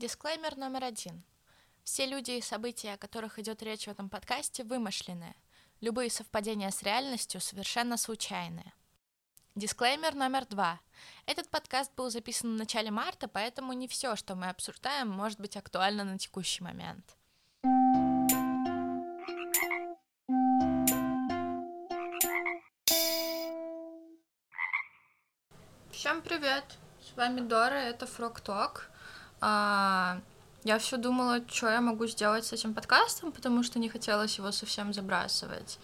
Дисклеймер номер один. Все люди и события, о которых идет речь в этом подкасте, вымышленные. Любые совпадения с реальностью совершенно случайные. Дисклеймер номер два. Этот подкаст был записан в начале марта, поэтому не все, что мы обсуждаем, может быть актуально на текущий момент. Всем привет! С вами Дора, это Фрог Ток. А, я все думала, что я могу сделать с этим подкастом, потому что не хотелось его совсем забрасывать.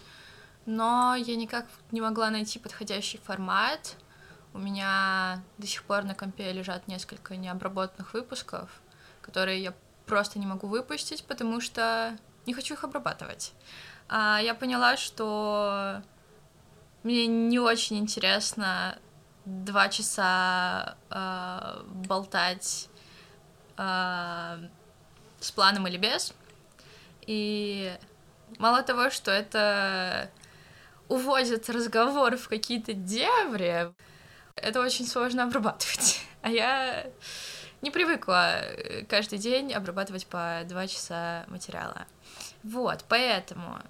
Но я никак не могла найти подходящий формат. У меня до сих пор на компе лежат несколько необработанных выпусков, которые я просто не могу выпустить, потому что не хочу их обрабатывать. А, я поняла, что мне не очень интересно два часа э, болтать с планом или без. И мало того, что это уводит разговор в какие-то дебри, это очень сложно обрабатывать. А я не привыкла каждый день обрабатывать по два часа материала. Вот, поэтому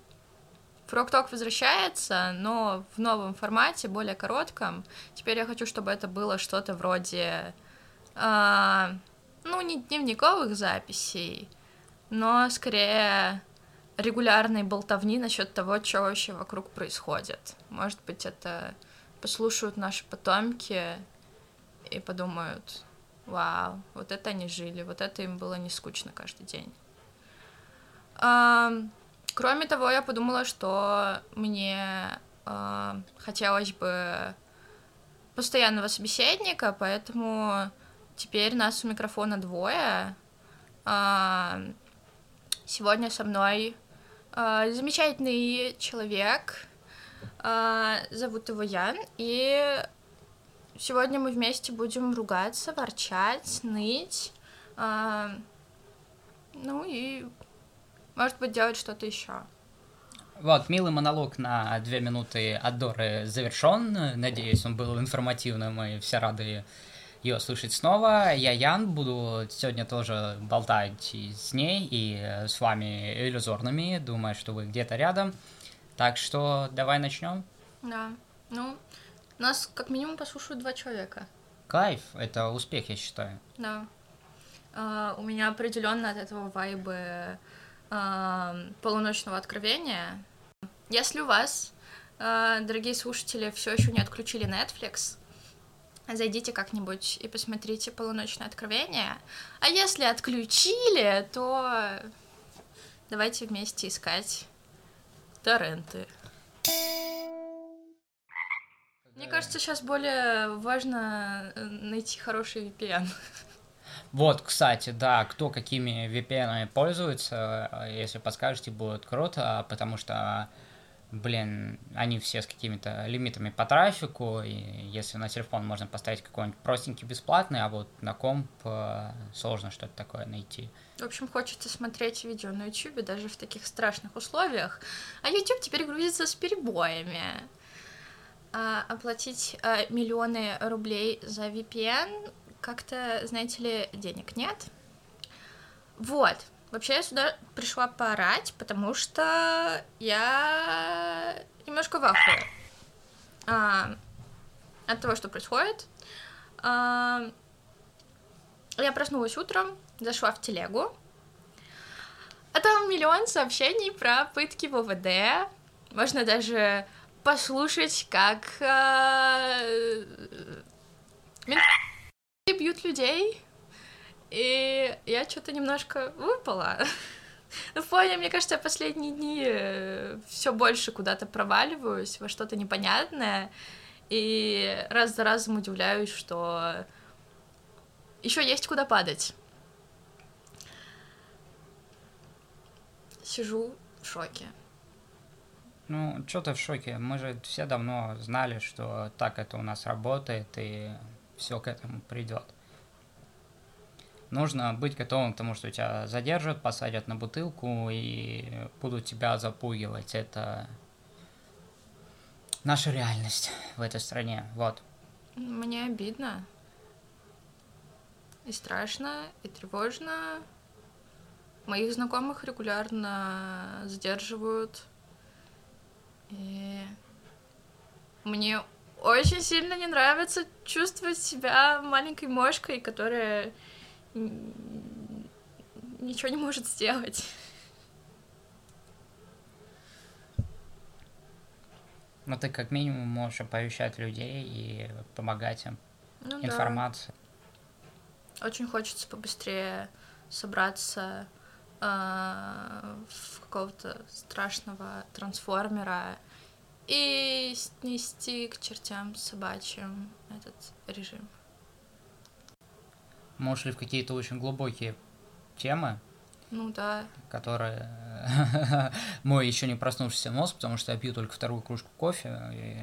Фрог-ток возвращается, но в новом формате, более коротком. Теперь я хочу, чтобы это было что-то вроде, э, ну, не дневниковых записей, но скорее регулярной болтовни насчет того, что вообще вокруг происходит. Может быть, это послушают наши потомки и подумают, вау, вот это они жили, вот это им было не скучно каждый день. Кроме того, я подумала, что мне э, хотелось бы постоянного собеседника, поэтому теперь нас у микрофона двое. Э, сегодня со мной э, замечательный человек, э, зовут его Ян, и сегодня мы вместе будем ругаться, ворчать, ныть, ну и может быть, делать что-то еще. Вот, милый монолог на две минуты от Доры завершен. Надеюсь, он был информативным, и все рады ее слышать снова. Я Ян, буду сегодня тоже болтать и с ней, и с вами иллюзорными. Думаю, что вы где-то рядом. Так что давай начнем. Да. Ну, нас как минимум послушают два человека. Кайф, это успех, я считаю. Да. Uh, у меня определенно от этого вайбы э, полуночного откровения. Если у вас, э, дорогие слушатели, все еще не отключили Netflix, зайдите как-нибудь и посмотрите полуночное откровение. А если отключили, то давайте вместе искать торренты. Мне кажется, сейчас более важно э, найти хороший VPN. Вот, кстати, да, кто какими VPN пользуется, если подскажете, будет круто, потому что, блин, они все с какими-то лимитами по трафику, и если на телефон можно поставить какой-нибудь простенький бесплатный, а вот на комп э, сложно что-то такое найти. В общем, хочется смотреть видео на YouTube даже в таких страшных условиях, а YouTube теперь грузится с перебоями. А, оплатить а, миллионы рублей за VPN как-то, знаете ли, денег нет. Вот. Вообще я сюда пришла поорать, потому что я немножко в ахуе а, от того, что происходит. А, я проснулась утром, зашла в телегу, а там миллион сообщений про пытки в ОВД. Можно даже послушать, как а, бьют людей, и я что-то немножко выпала. Ну, в плане, мне кажется, я последние дни э, все больше куда-то проваливаюсь во что-то непонятное, и раз за разом удивляюсь, что еще есть куда падать. Сижу в шоке. Ну, что то в шоке? Мы же все давно знали, что так это у нас работает, и все к этому придет. Нужно быть готовым к тому, что тебя задержат, посадят на бутылку и будут тебя запугивать. Это наша реальность в этой стране. Вот. Мне обидно. и страшно, и тревожно. Моих знакомых регулярно задерживают. И мне очень сильно не нравится чувствовать себя маленькой мошкой, которая ничего не может сделать. Но ты как минимум можешь оповещать людей и помогать им Ну информацией. да. Очень хочется побыстрее собраться а, в какого-то страшного трансформера и снести к чертям собачьим этот режим. Можешь ли в какие-то очень глубокие темы, Ну да. которые мой еще не проснувшийся мозг, потому что я пью только вторую кружку кофе, и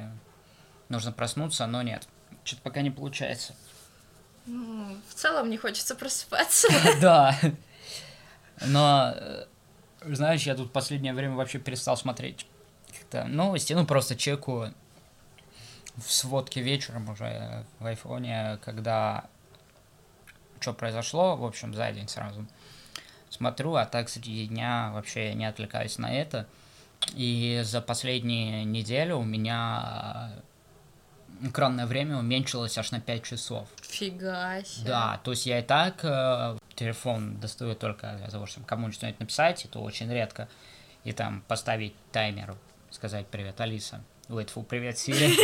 нужно проснуться, но нет. Что-то пока не получается. Ну, в целом не хочется просыпаться. Да. Но, э, знаешь, я тут последнее время вообще перестал смотреть как-то новости, ну, просто чеку в сводке вечером уже в айфоне, когда что произошло, в общем, за день сразу смотрю, а так среди дня вообще не отвлекаюсь на это. И за последние неделю у меня экранное время уменьшилось аж на 5 часов. Фига себе. Да, то есть я и так э, телефон достаю только для того, чтобы кому-нибудь что-нибудь написать, это очень редко. И там поставить таймер, сказать привет, Алиса. Ой, фу, привет, Сири.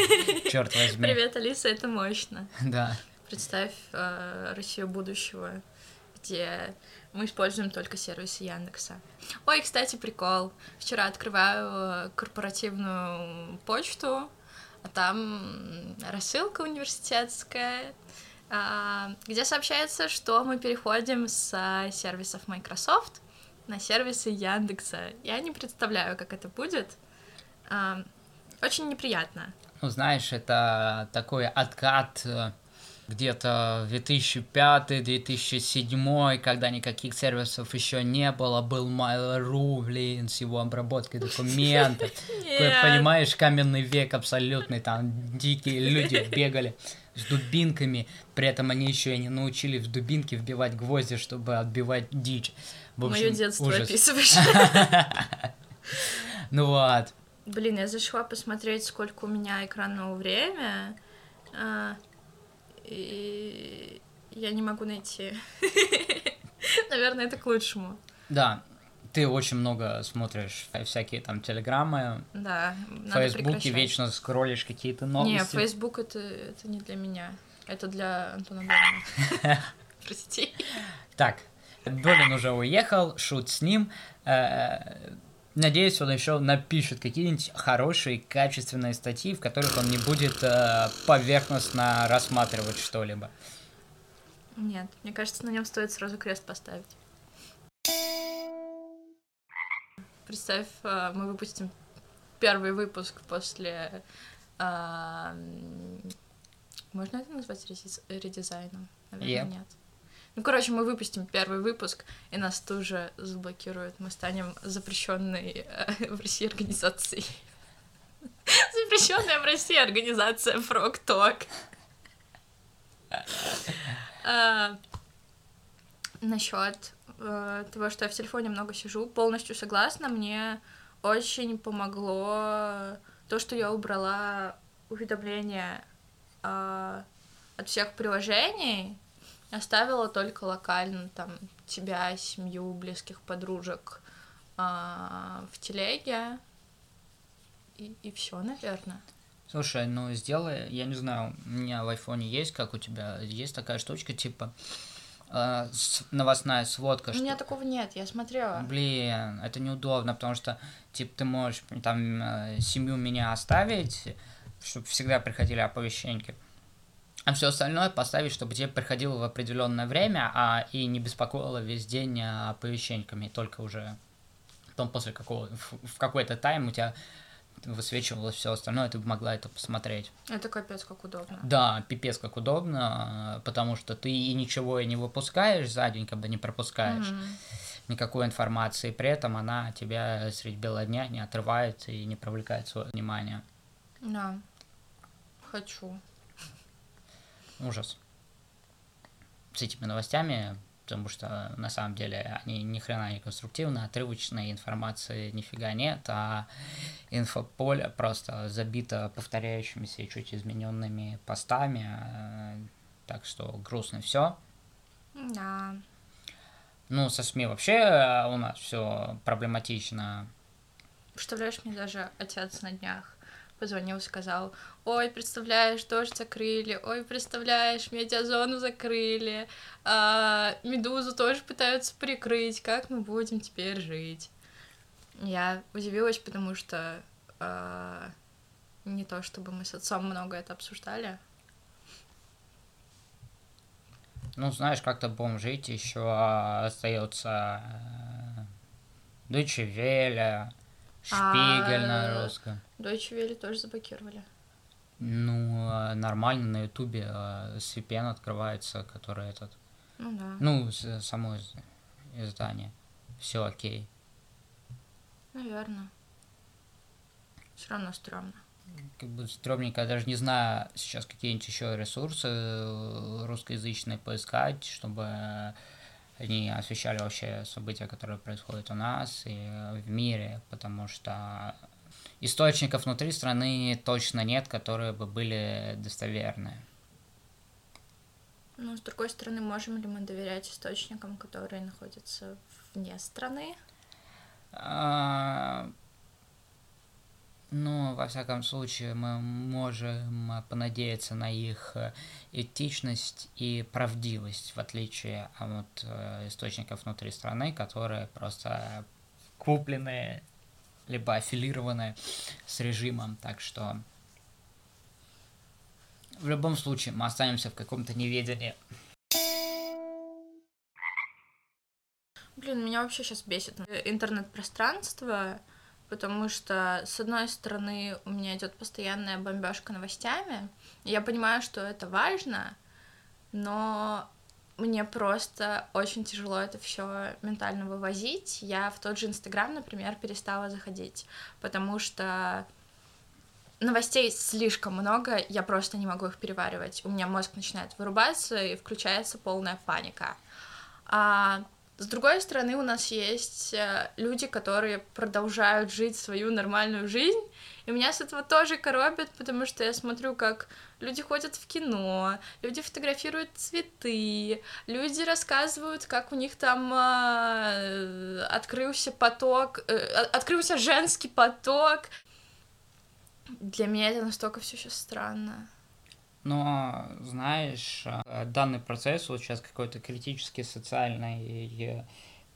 Черт возьми. Привет, Алиса, это мощно. Да. Представь э, Россию будущего, где мы используем только сервисы Яндекса. Ой, кстати, прикол. Вчера открываю э, корпоративную почту, а там рассылка университетская, а, где сообщается, что мы переходим с сервисов Microsoft на сервисы Яндекса. Я не представляю, как это будет. А, Очень неприятно. Ну, знаешь, это такой откат э, где-то 2005-2007, когда никаких сервисов еще не было, был Mail.ru, блин, с его обработкой документов. Понимаешь, каменный век абсолютный, там дикие люди бегали с дубинками, при этом они еще и не научились в дубинки вбивать гвозди, чтобы отбивать дичь. В общем, Мое детство ужас. описываешь. Ну вот. Блин, я зашла посмотреть, сколько у меня экранного времени, а, и я не могу найти. Наверное, это к лучшему. Да, ты очень много смотришь всякие там телеграммы, Да, в Фейсбуке вечно скроллишь какие-то Не, новости. Facebook это, это не для меня. Это для Антона Долина. Прости. Так, Долин уже уехал, шут с ним. Э, Надеюсь, он еще напишет какие-нибудь хорошие, качественные статьи, в которых он не будет э, поверхностно рассматривать что-либо. Нет, мне кажется, на нем стоит сразу крест поставить. Представь, а, мы выпустим первый выпуск после... м, Можно это назвать редиз- редизайном? Наверное, Yep. нет. Ну, короче, мы выпустим первый выпуск, и нас тоже заблокируют. Мы станем запрещенной э, в России организацией. Запрещенная в России организация Frog Talk. А, Насчет э, того, что я в телефоне много сижу, полностью согласна. Мне очень помогло то, что я убрала уведомления а, от всех приложений, оставила только локально там тебя, семью, близких подружек а, в телеге. И, и все, наверное. Слушай, ну сделай, я не знаю, у меня в айфоне есть, как у тебя, есть такая штучка, типа э, новостная сводка. У меня такого нет, я смотрела. Блин, это неудобно, потому что, типа, ты можешь там э, семью меня оставить, чтобы всегда приходили оповещеньки. А все остальное поставить, чтобы тебе приходило в определенное время, а и не беспокоило весь день э, оповещеньками, только уже потом после какого в, в какой-то тайм у тебя высвечивалось все остальное, ты могла это посмотреть. Это капец как удобно. Да, пипец как удобно, потому что ты и ничего и не выпускаешь за день, когда не пропускаешь Мгм. никакой информации, при этом она тебя средь бела дня не отрывает и не привлекает свое внимание. Да. Хочу. Ужас. с этими новостями, потому что на самом деле они ни хрена не конструктивны, отрывочной информации нифига нет, а инфополе просто забито повторяющимися и чуть измененными постами, э, так что грустно все. Да. Ну, со СМИ вообще э, у нас все проблематично. Представляешь, мне даже отец на днях позвонил, сказал, ой, представляешь, дождь закрыли, ой, представляешь, медиазону закрыли, а, медузу тоже пытаются прикрыть, как мы будем теперь жить? Я удивилась, потому что а, не то, чтобы мы с отцом много это обсуждали. Ну, знаешь, как-то будем жить, еще остается э, Deutsche Welle, Шпигель на русском. Deutsche Welle тоже заблокировали. Ну, а, нормально на Ютубе а, с VPN открывается, который этот. Ну да. Ну, само издание. Все окей. Наверное. Все равно стрёмно. Как бы стрёмненько, я даже не знаю сейчас какие-нибудь еще ресурсы э, русскоязычные поискать, чтобы они освещали вообще события, которые происходят у нас и в мире, потому что источников внутри страны точно нет, которые бы были достоверны. Ну, с другой стороны, можем ли мы доверять источникам, которые находятся вне страны? Ну, во всяком случае, мы можем понадеяться на их э, этичность и правдивость, в отличие от э, источников внутри страны, которые просто куплены либо аффилированы с режимом. Так что в любом случае мы останемся в каком-то неведении. Блин, меня вообще сейчас бесит интернет-пространство потому что, с одной стороны, у меня идет постоянная бомбежка новостями, я понимаю, что это важно, но мне просто очень тяжело это все ментально вывозить. Я в тот же Инстаграм, например, перестала заходить, потому что новостей слишком много, я просто не могу их переваривать. У меня мозг начинает вырубаться и включается полная паника. А с другой стороны, у нас есть э, люди, которые продолжают жить свою нормальную жизнь, и меня с этого тоже коробит, потому что я смотрю, как люди ходят в кино, люди фотографируют цветы, люди рассказывают, как у них там э, открылся поток, э, открылся женский поток. Для меня это настолько все сейчас странно. Но, знаешь, э, данный процесс, вот сейчас какой-то критический социальный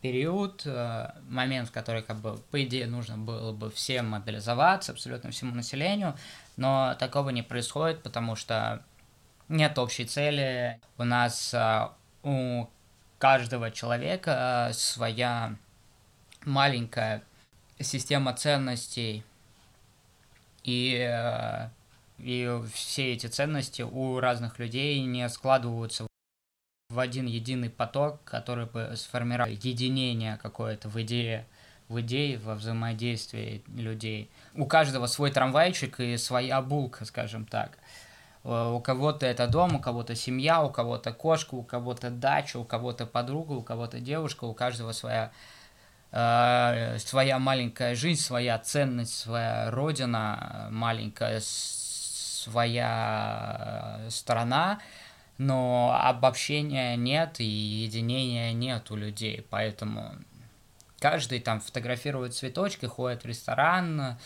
период, э, момент, в который, как бы, по идее, нужно было бы всем мобилизоваться, абсолютно всему населению, но такого не происходит, потому что нет общей цели. У нас э, у каждого человека своя маленькая система ценностей, и и все эти ценности у разных людей не складываются в один единый поток, который бы сформировал единение какое-то в идее, в идее, во взаимодействии людей. У каждого свой трамвайчик и своя булка, скажем так. Э, у кого-то это дом, у кого-то семья, у кого-то кошка, у кого-то дача, у кого-то подруга, у кого-то девушка, у каждого своя э, своя маленькая жизнь, своя ценность, своя родина маленькая, своя э, страна, но обобщения нет и единения нет у людей, поэтому каждый там фотографирует цветочки, ходит в ресторан,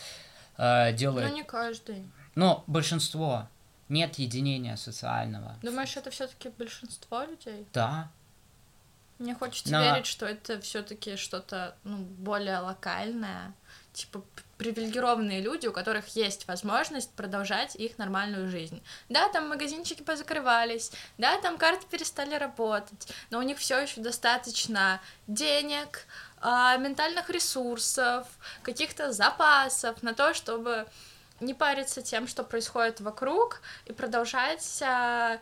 э, делает... Ну, не каждый. Но большинство. Нет единения социального. Думаешь, это все-таки большинство людей? Да. Мне хочется Но... верить, что это все-таки что-то ну, более локальное типа привилегированные люди, у которых есть возможность продолжать их нормальную жизнь. Да, там магазинчики позакрывались, да, там карты перестали работать, но у них все еще достаточно денег, а, ментальных ресурсов, каких-то запасов на то, чтобы не париться тем, что происходит вокруг, и продолжать э,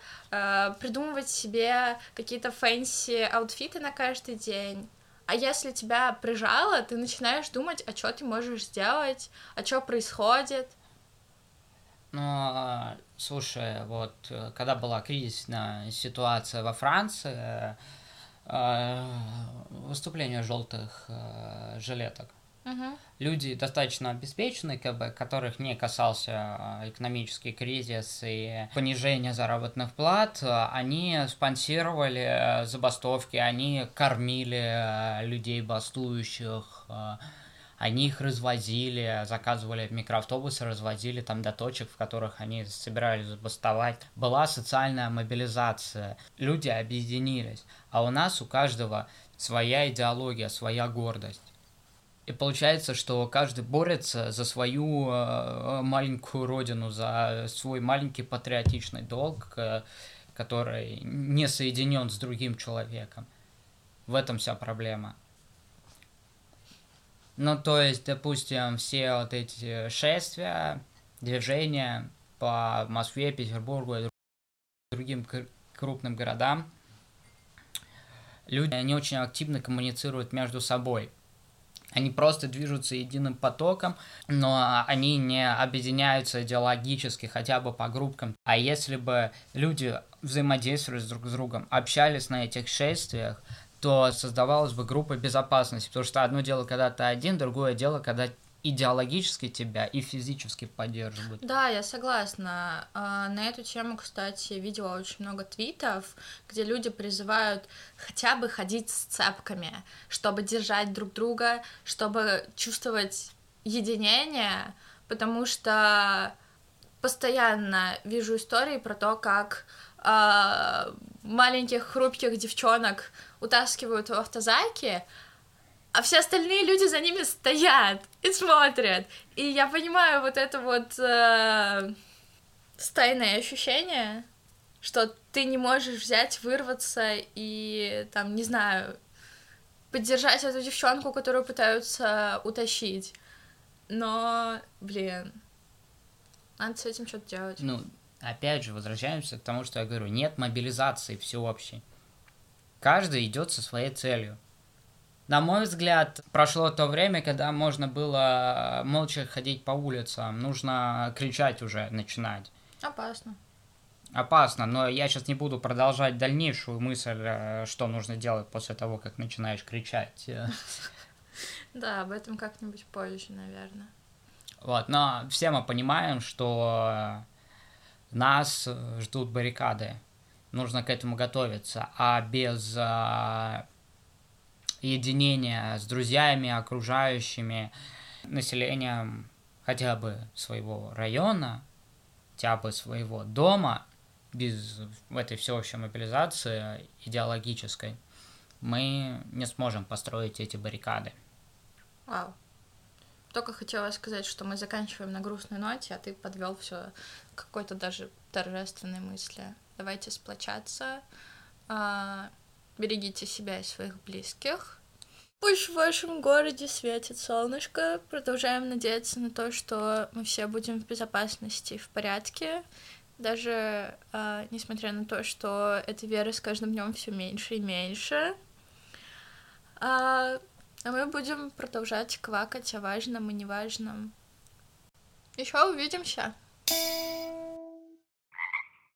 придумывать себе какие-то fancy outfit ы на каждый день. А если тебя прижало, ты начинаешь думать, а что ты можешь сделать, а что происходит. Ну, слушай, вот когда была кризисная ситуация во Франции, выступление желтых жилеток Люди достаточно обеспеченные, как бы, которых не касался а, экономический кризис и понижение заработных плат, а, они спонсировали э, забастовки, они кормили э, людей бастующих, а, они их развозили, заказывали микроавтобусы, развозили там до точек, в которых они собирались забастовать. Была социальная мобилизация, люди объединились, а у нас у каждого своя идеология, своя гордость. И получается, что каждый борется за свою э, маленькую родину, за свой маленький патриотичный долг, э, который не соединен с другим человеком. В этом вся проблема. Ну, то есть, допустим, все вот эти шествия, движения по Москве, Петербургу и другим крупным городам, люди, они очень активно коммуницируют между собой – они просто движутся единым потоком, но они не объединяются идеологически хотя бы по группкам. А если бы люди взаимодействовали друг с другом, общались на этих шествиях, то создавалась бы группа безопасности, потому что одно дело, когда ты один, другое дело, когда идеологически тебя и физически поддерживают. Да, я согласна. А, на эту тему, кстати, видела очень много твитов, где люди призывают хотя бы ходить с цепками, чтобы держать друг друга, чтобы чувствовать единение, потому что постоянно вижу истории про то, как э, маленьких хрупких девчонок утаскивают в автозайки, а все остальные люди за ними стоят и смотрят. И я понимаю вот это вот э, стайное ощущение, что ты не можешь взять, вырваться и там, не знаю, поддержать эту девчонку, которую пытаются утащить. Но, блин, надо с этим что-то делать. Ну, опять же, возвращаемся к тому, что я говорю, нет мобилизации всеобщей. Каждый идет со своей целью. На мой взгляд, прошло то время, когда можно было молча ходить по улицам. Нужно кричать уже начинать. Опасно. Опасно, но я сейчас не буду продолжать дальнейшую мысль, э, что нужно делать после того, как начинаешь кричать. Да, об этом как-нибудь позже, наверное. Вот, но все мы понимаем, что нас ждут баррикады. Нужно к этому готовиться. А без единения с друзьями, окружающими, населением хотя бы своего района, хотя бы своего дома, без этой всеобщей мобилизации идеологической, мы не сможем построить эти баррикады. Вау. Только хотела сказать, что мы заканчиваем на грустной ноте, а ты подвел все какой-то даже торжественной мысли. Давайте сплочаться, а, берегите себя и своих близких. Пусть в вашем городе светит солнышко. Продолжаем надеяться на то, что мы все будем в безопасности и в порядке. Даже э, несмотря на то, что эта вера с каждым днем все меньше и меньше. А, а мы будем продолжать квакать о важном и неважном. Еще увидимся.